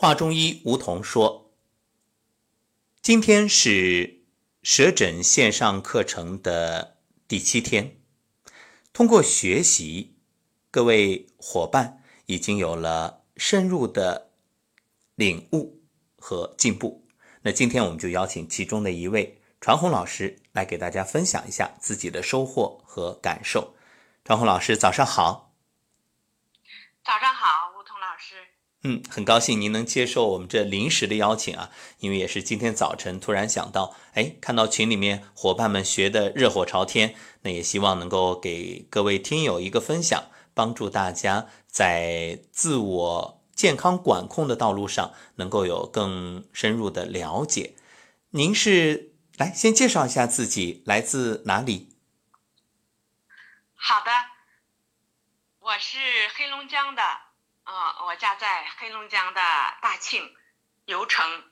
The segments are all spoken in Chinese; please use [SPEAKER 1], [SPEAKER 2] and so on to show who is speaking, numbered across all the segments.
[SPEAKER 1] 华中医吴桐说：“今天是舌诊线上课程的第七天，通过学习，各位伙伴已经有了深入的领悟和进步。那今天我们就邀请其中的一位传红老师来给大家分享一下自己的收获和感受。传红老师，早上好。
[SPEAKER 2] 早上好，吴桐老师。”
[SPEAKER 1] 嗯，很高兴您能接受我们这临时的邀请啊，因为也是今天早晨突然想到，哎，看到群里面伙伴们学的热火朝天，那也希望能够给各位听友一个分享，帮助大家在自我健康管控的道路上能够有更深入的了解。您是来先介绍一下自己，来自哪里？
[SPEAKER 2] 好的，我是黑龙江的。啊，我家在黑龙江的大庆油城，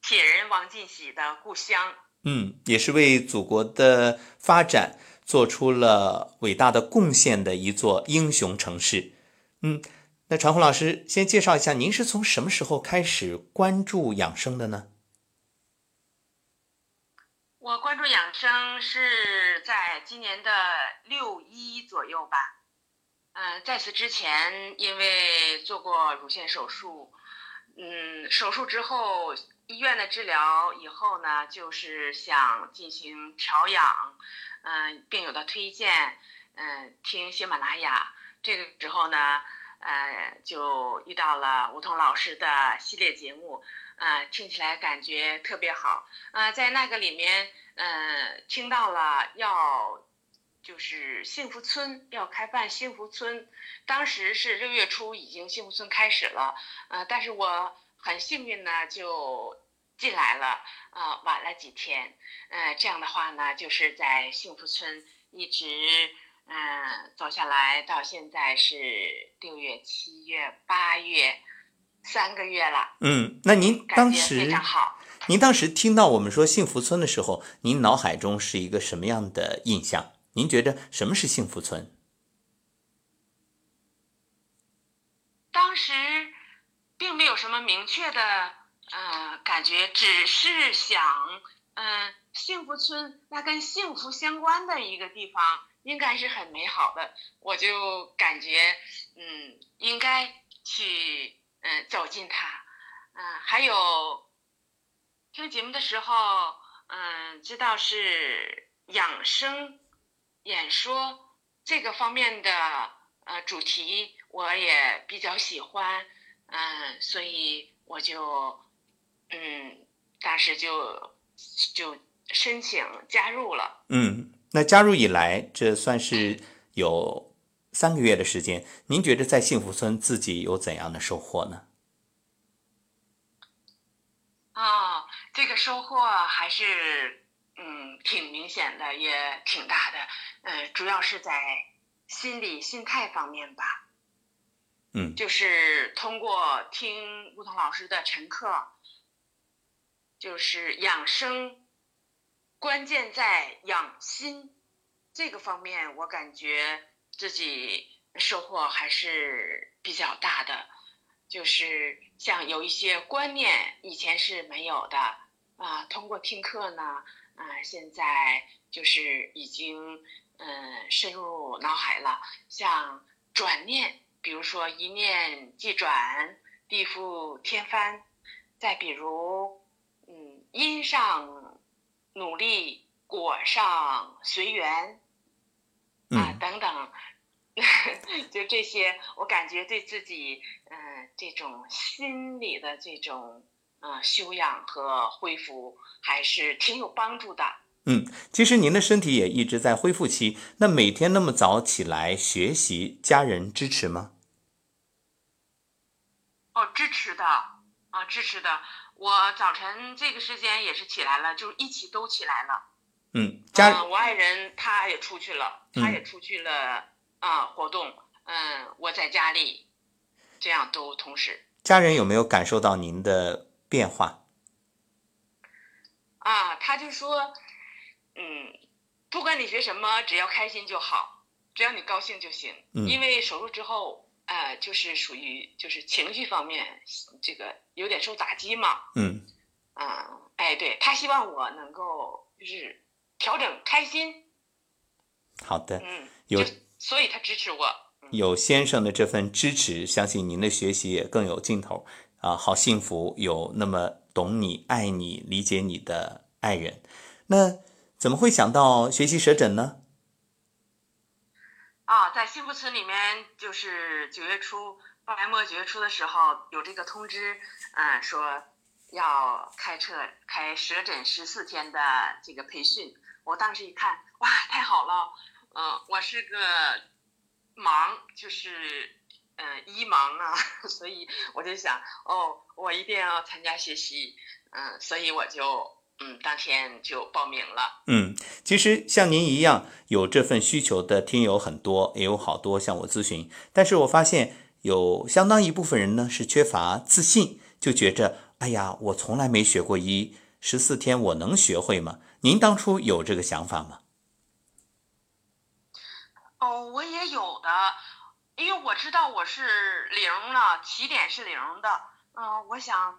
[SPEAKER 2] 铁人王进喜的故乡。
[SPEAKER 1] 嗯，也是为祖国的发展做出了伟大的贡献的一座英雄城市。嗯，那传红老师先介绍一下，您是从什么时候开始关注养生的呢？
[SPEAKER 2] 我关注养生是在今年的六一左右吧。嗯，在此之前，因为做过乳腺手术，嗯，手术之后医院的治疗以后呢，就是想进行调养，嗯，病友的推荐，嗯，听喜马拉雅，这个时候呢，呃，就遇到了吴桐老师的系列节目，呃，听起来感觉特别好，呃，在那个里面，嗯，听到了要。就是幸福村要开办幸福村，当时是六月初已经幸福村开始了，呃，但是我很幸运呢就进来了，呃，晚了几天，呃，这样的话呢，就是在幸福村一直嗯走下来，到现在是六月、七月、八月，三个月了。
[SPEAKER 1] 嗯，那您当时
[SPEAKER 2] 非常好。
[SPEAKER 1] 您当时听到我们说幸福村的时候，您脑海中是一个什么样的印象？您觉得什么是幸福村？
[SPEAKER 2] 当时并没有什么明确的呃感觉，只是想，嗯，幸福村那跟幸福相关的一个地方应该是很美好的，我就感觉嗯应该去嗯走进它，嗯，还有听节目的时候嗯知道是养生。演说这个方面的呃主题我也比较喜欢，嗯，所以我就嗯当时就就申请加入了。
[SPEAKER 1] 嗯，那加入以来，这算是有三个月的时间。您觉得在幸福村自己有怎样的收获呢？
[SPEAKER 2] 啊，这个收获还是嗯挺明显的，也挺大的。呃，主要是在心理心态方面吧。
[SPEAKER 1] 嗯，
[SPEAKER 2] 就是通过听吴桐老师的晨课，就是养生，关键在养心这个方面，我感觉自己收获还是比较大的。就是像有一些观念以前是没有的啊，通过听课呢，啊，现在就是已经。嗯，深入脑海了。像转念，比如说一念即转，地覆天翻；再比如，嗯，因上努力，果上随缘，啊，等等，就这些，我感觉对自己，嗯，这种心理的这种，嗯，修养和恢复，还是挺有帮助的。
[SPEAKER 1] 嗯，其实您的身体也一直在恢复期。那每天那么早起来学习，家人支持吗？
[SPEAKER 2] 哦，支持的啊，支持的。我早晨这个时间也是起来了，就一起都起来了。
[SPEAKER 1] 嗯，家
[SPEAKER 2] 我爱人他也出去了，他也出去了啊，活动。嗯，我在家里，这样都同时。
[SPEAKER 1] 家人有没有感受到您的变化？
[SPEAKER 2] 啊，他就说。嗯，不管你学什么，只要开心就好，只要你高兴就行。
[SPEAKER 1] 嗯。
[SPEAKER 2] 因为手术之后，呃，就是属于就是情绪方面这个有点受打击嘛。
[SPEAKER 1] 嗯
[SPEAKER 2] 啊，哎，对他希望我能够就是调整开心。
[SPEAKER 1] 好的，
[SPEAKER 2] 嗯，
[SPEAKER 1] 有
[SPEAKER 2] 所以他支持我。
[SPEAKER 1] 有先生的这份支持，相信您的学习也更有劲头啊！好幸福，有那么懂你、爱你、理解你的爱人。那怎么会想到学习舌诊呢？
[SPEAKER 2] 啊，在幸福村里面，就是九月初、八月末九月初的时候有这个通知，嗯，说要开设开舌诊十四天的这个培训。我当时一看，哇，太好了！嗯，我是个忙，就是嗯医盲啊，所以我就想，哦，我一定要参加学习，嗯，所以我就嗯当天就报名了。
[SPEAKER 1] 嗯，其实像您一样有这份需求的听友很多，也有好多向我咨询。但是我发现有相当一部分人呢是缺乏自信，就觉着，哎呀，我从来没学过医，十四天我能学会吗？您当初有这个想法吗？
[SPEAKER 2] 哦，我也有的，因为我知道我是零了，起点是零的。嗯、我想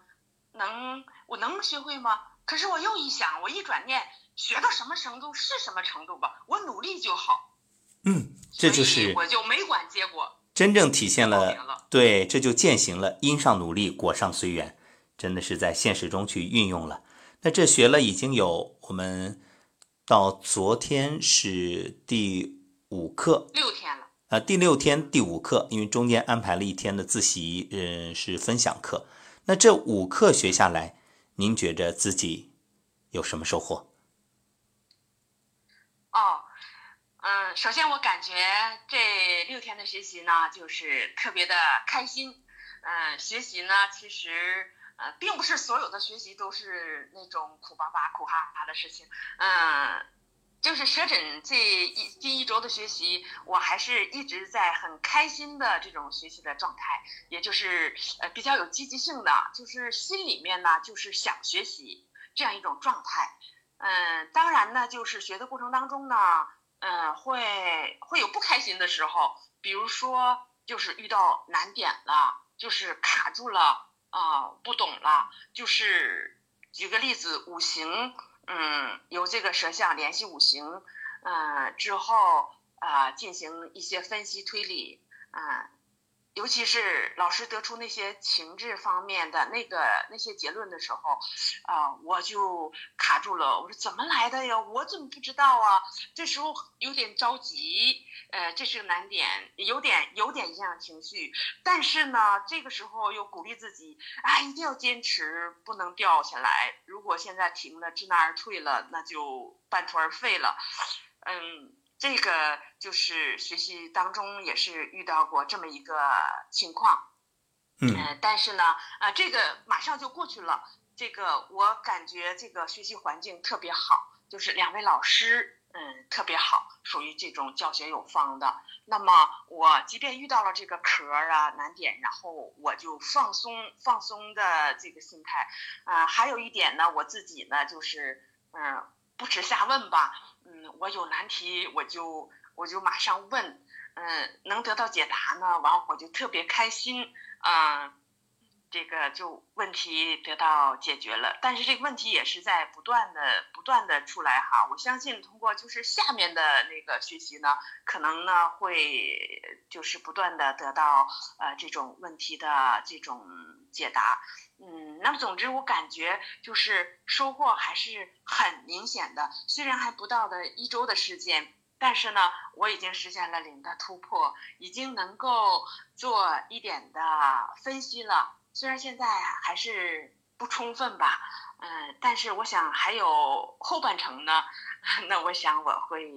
[SPEAKER 2] 能我能学会吗？可是我又一想，我一转念，学到什么程度是什么程度吧，我努力就好。
[SPEAKER 1] 嗯，这就是
[SPEAKER 2] 我就没管结果。
[SPEAKER 1] 真正体现了
[SPEAKER 2] 了
[SPEAKER 1] 对，这就践行了因上努力，果上随缘，真的是在现实中去运用了。那这学了已经有我们到昨天是第五课，
[SPEAKER 2] 六天了，
[SPEAKER 1] 啊，第六天第五课，因为中间安排了一天的自习，嗯，是分享课。那这五课学下来，您觉着自己有什么收获？
[SPEAKER 2] 哦，嗯，首先我感觉这六天的学习呢，就是特别的开心。嗯，学习呢，其实呃，并不是所有的学习都是那种苦巴巴、苦哈哈的事情。嗯，就是舌诊这一近一周的学习，我还是一直在很开心的这种学习的状态，也就是呃比较有积极性的，就是心里面呢就是想学习这样一种状态。嗯，当然呢，就是学的过程当中呢，嗯，会会有不开心的时候，比如说就是遇到难点了，就是卡住了啊、不懂了，就是举个例子，五行，嗯，由这个舌象联系五行，嗯，之后啊、进行一些分析推理，嗯。尤其是老师得出那些情志方面的那个那些结论的时候，啊、我就卡住了。我说怎么来的呀？我怎么不知道啊？这时候有点着急，呃，这是个难点，有点有点影响情绪。但是呢，这个时候又鼓励自己，啊，一定要坚持，不能掉下来。如果现在停了，知难而退了，那就半途而废了。嗯，这个就是学习当中也是遇到过这么一个情况。
[SPEAKER 1] 嗯
[SPEAKER 2] 呃，但是呢，啊、这个马上就过去了。这个我感觉这个学习环境特别好，就是两位老师，嗯，特别好，属于这种教学有方的。那么我即便遇到了这个壳儿啊难点，然后我就放松放松的这个心态。啊、还有一点呢，我自己呢就是，嗯、不耻下问吧，嗯，我有难题我就我就马上问，嗯、能得到解答呢，完我就特别开心，嗯、这个就问题得到解决了，但是这个问题也是在不断的、不断的出来哈。我相信通过就是下面的那个学习呢，可能呢会就是不断的得到呃这种问题的这种解答。嗯，那么总之我感觉就是收获还是很明显的，虽然还不到的一周的时间。但是呢，我已经实现了零的突破，已经能够做一点的分析了。虽然现在还是不充分吧，嗯，但是我想还有后半程呢。那我想我会，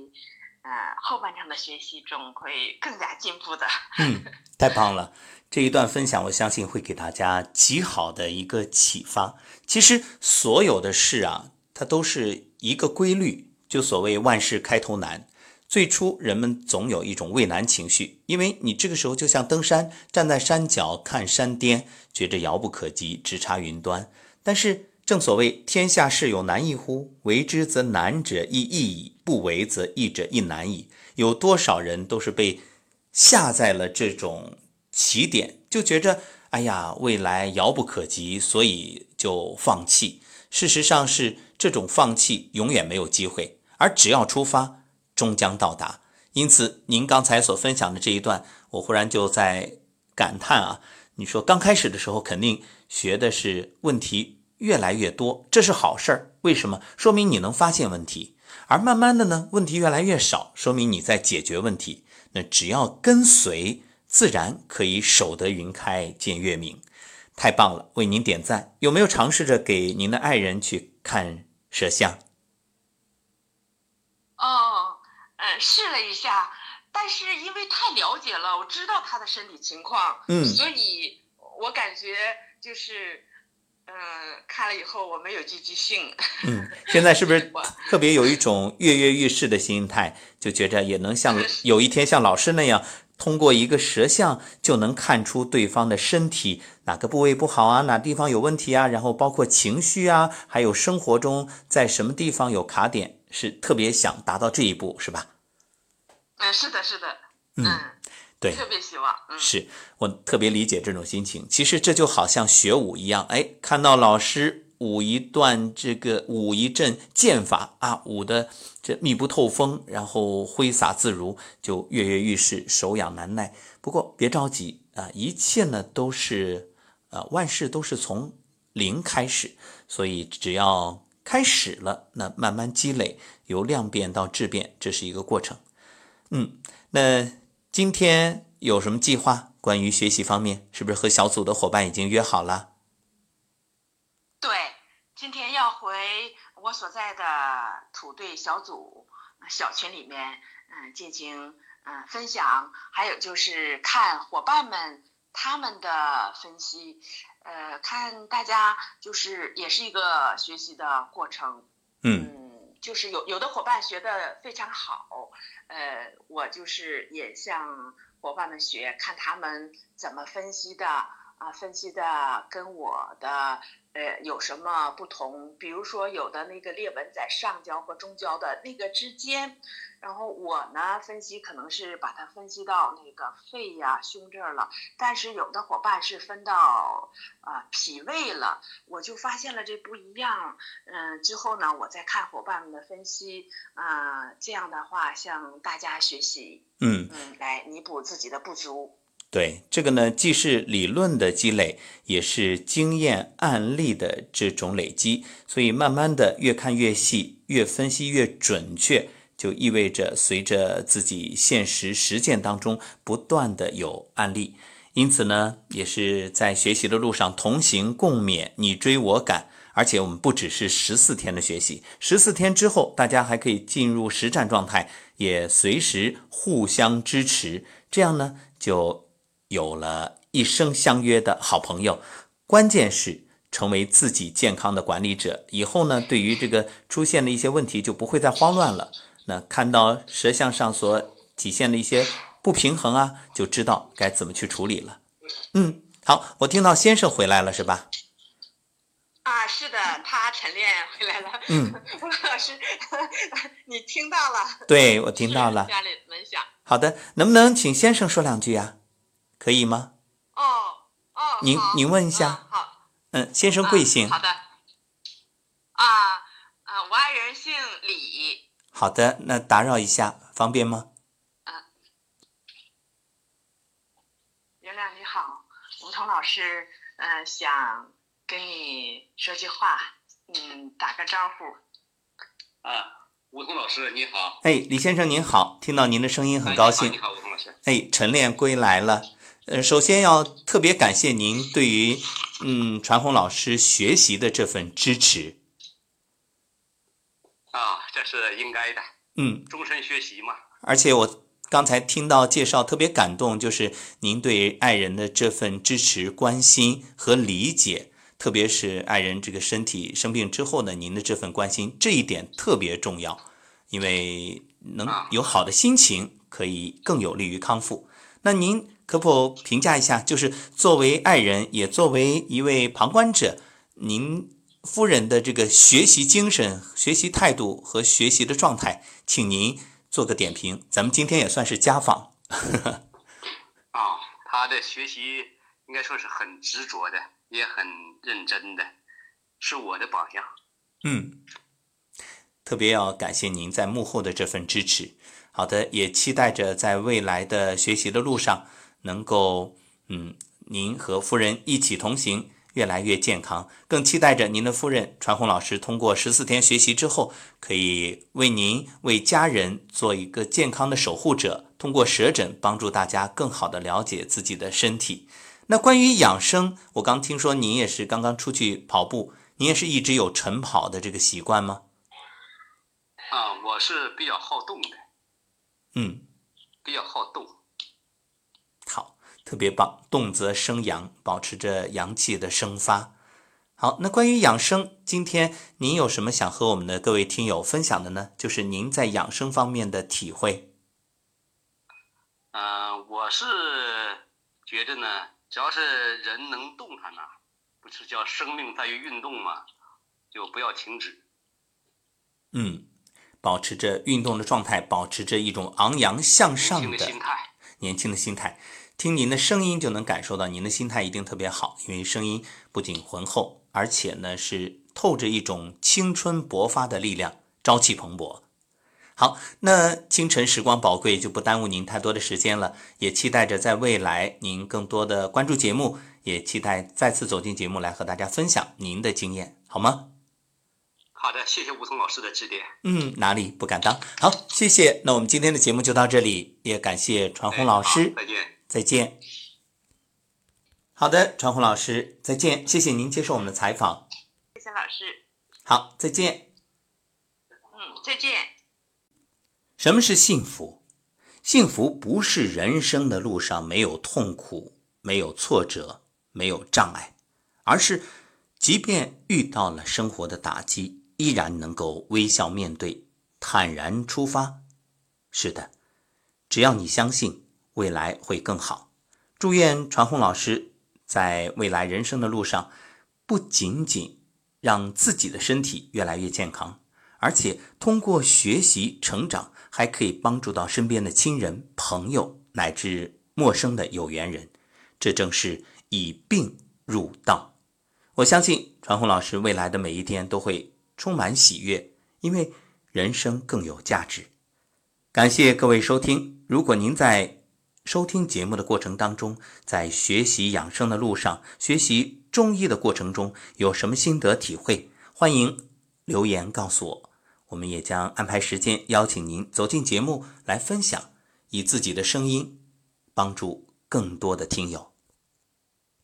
[SPEAKER 2] 呃，后半程的学习中会更加进步的。
[SPEAKER 1] 嗯，太棒了！这一段分享，我相信会给大家极好的一个启发。其实所有的事啊，它都是一个规律，就所谓万事开头难。最初人们总有一种畏难情绪，因为你这个时候就像登山，站在山脚看山巅，觉着遥不可及，直插云端。但是正所谓天下事有难易乎？为之则难者亦易矣，不为则易者亦难矣。有多少人都是被下在了这种起点，就觉着哎呀，未来遥不可及，所以就放弃。事实上是这种放弃永远没有机会，而只要出发，终将到达。因此，您刚才所分享的这一段，我忽然就在感叹啊，你说刚开始的时候肯定学的是问题越来越多，这是好事儿。为什么？说明你能发现问题。而慢慢的呢，问题越来越少，说明你在解决问题。那只要跟随，自然可以守得云开见月明。太棒了，为您点赞。有没有尝试着给您的爱人去看舌象？
[SPEAKER 2] 试了一下，但是因为太了解了，我知道他的身体情况，
[SPEAKER 1] 嗯，
[SPEAKER 2] 所以我感觉就是。嗯，看了以后我没有积极性。
[SPEAKER 1] 嗯，现在是不是 特别有一种跃跃欲试的心态，就觉着也能像有一天像老师那样，通过一个舌象就能看出对方的身体哪个部位不好啊，哪地方有问题啊，然后包括情绪啊，还有生活中在什么地方有卡点，是特别想达到这一步，是吧？
[SPEAKER 2] 嗯，是的，是的，嗯。
[SPEAKER 1] 对，
[SPEAKER 2] 特别希望，
[SPEAKER 1] 是我特别理解这种心情。其实这就好像学武一样，哎，看到老师舞一段这个舞一阵剑法啊，舞的这密不透风，然后挥洒自如，就跃跃欲试，手痒难耐。不过别着急啊，一切呢都是呃万事都是从零开始，所以只要开始了，那慢慢积累，由量变到质变，这是一个过程。嗯，那。今天有什么计划？关于学习方面，是不是和小组的伙伴已经约好了？
[SPEAKER 2] 对，今天要回我所在的土队小组小群里面，嗯，进行嗯分享，还有就是看伙伴们他们的分析，呃，看大家就是也是一个学习的过程，
[SPEAKER 1] 嗯。
[SPEAKER 2] 就是有有的伙伴学的非常好，呃，我就是也向伙伴们学，看他们怎么分析的啊，分析的跟我的呃有什么不同？比如说有的那个裂纹在上焦和中焦的那个之间。然后我呢分析可能是把它分析到那个肺呀、胸这儿了，但是有的伙伴是分到啊脾胃了，我就发现了这不一样。嗯，之后呢我再看伙伴们的分析，啊，这样的话向大家学习，
[SPEAKER 1] 嗯
[SPEAKER 2] 嗯，来弥补自己的不足。
[SPEAKER 1] 对，这个呢既是理论的积累，也是经验案例的这种累积，所以慢慢的越看越细，越分析越准确。就意味着随着自己现实实践当中不断的有案例，因此呢，也是在学习的路上同行共勉，你追我赶。而且我们不只是十四天的学习，十四天之后大家还可以进入实战状态，也随时互相支持，这样呢就有了一生相约的好朋友。关键是成为自己健康的管理者，以后呢对于这个出现的一些问题就不会再慌乱了。那看到舌象上所体现的一些不平衡啊，就知道该怎么去处理了。嗯，好，我听到先生回来了，是吧？
[SPEAKER 2] 啊，是的，他晨练回来了。嗯，吴 老师，你听到了？
[SPEAKER 1] 对，我听到了。
[SPEAKER 2] 家里门响。
[SPEAKER 1] 好的，能不能请先生说两句啊？可以吗？
[SPEAKER 2] 哦哦，
[SPEAKER 1] 您您问一下。
[SPEAKER 2] 好。
[SPEAKER 1] 嗯，先生贵姓？
[SPEAKER 2] 好的。啊啊，我爱人姓李。
[SPEAKER 1] 好的，那打扰一下，方便吗？
[SPEAKER 2] 嗯，袁亮你好，吴彤老师，嗯，想跟你说句话，嗯，打个招呼。
[SPEAKER 3] 啊，吴彤老师你好。
[SPEAKER 1] 哎，李先生您好，听到您的声音很高兴。
[SPEAKER 3] 你好，吴彤老师。
[SPEAKER 1] 哎，晨练归来了，呃，首先要特别感谢您对于嗯传红老师学习的这份支持。
[SPEAKER 3] 啊，这是应该的。
[SPEAKER 1] 嗯，
[SPEAKER 3] 终身学习嘛。
[SPEAKER 1] 而且我刚才听到介绍，特别感动，就是您对爱人的这份支持、关心和理解，特别是爱人这个身体生病之后呢，您的这份关心，这一点特别重要，因为能有好的心情，可以更有利于康复。那您可否评价一下，就是作为爱人，也作为一位旁观者，您？夫人的这个学习精神、学习态度和学习的状态，请您做个点评。咱们今天也算是家访。
[SPEAKER 3] 啊，他的学习应该说是很执着的，也很认真的，是我的榜样。
[SPEAKER 1] 嗯，特别要感谢您在幕后的这份支持。好的，也期待着在未来的学习的路上，能够嗯，您和夫人一起同行。越来越健康，更期待着您的夫人传红老师通过十四天学习之后，可以为您、为家人做一个健康的守护者。通过舌诊帮助大家更好的了解自己的身体。那关于养生，我刚听说您也是刚刚出去跑步，您也是一直有晨跑的这个习惯吗？
[SPEAKER 3] 啊，我是比较好动的。
[SPEAKER 1] 嗯，
[SPEAKER 3] 比较好动。
[SPEAKER 1] 特别棒，动则生阳，保持着阳气的生发。好，那关于养生，今天您有什么想和我们的各位听友分享的呢？就是您在养生方面的体会。
[SPEAKER 3] 嗯，我是觉得呢，只要是人能动弹呢，不是叫生命在于运动吗？就不要停止。
[SPEAKER 1] 嗯，保持着运动的状态，保持着一种昂扬向上的
[SPEAKER 3] 心态，
[SPEAKER 1] 年轻的心态。听您的声音就能感受到您的心态一定特别好，因为声音不仅浑厚，而且呢是透着一种青春勃发的力量，朝气蓬勃。好，那清晨时光宝贵，就不耽误您太多的时间了。也期待着在未来您更多的关注节目，也期待再次走进节目来和大家分享您的经验，好吗？
[SPEAKER 3] 好的，谢谢吴桐老师的指点。
[SPEAKER 1] 嗯，哪里不敢当。好，谢谢。那我们今天的节目就到这里，也感谢传红老师。
[SPEAKER 3] 再见。
[SPEAKER 1] 再见。好的，传红老师，再见。谢谢您接受我们的采访。
[SPEAKER 2] 谢谢老师。
[SPEAKER 1] 好，再见。
[SPEAKER 2] 嗯，再见。
[SPEAKER 1] 什么是幸福？幸福不是人生的路上没有痛苦、没有挫折、没有障碍，而是即便遇到了生活的打击，依然能够微笑面对，坦然出发。是的，只要你相信。未来会更好。祝愿传红老师在未来人生的路上，不仅仅让自己的身体越来越健康，而且通过学习成长，还可以帮助到身边的亲人、朋友乃至陌生的有缘人。这正是以病入道。我相信传红老师未来的每一天都会充满喜悦，因为人生更有价值。感谢各位收听。如果您在收听节目的过程当中，在学习养生的路上，学习中医的过程中，有什么心得体会？欢迎留言告诉我，我们也将安排时间邀请您走进节目来分享，以自己的声音帮助更多的听友。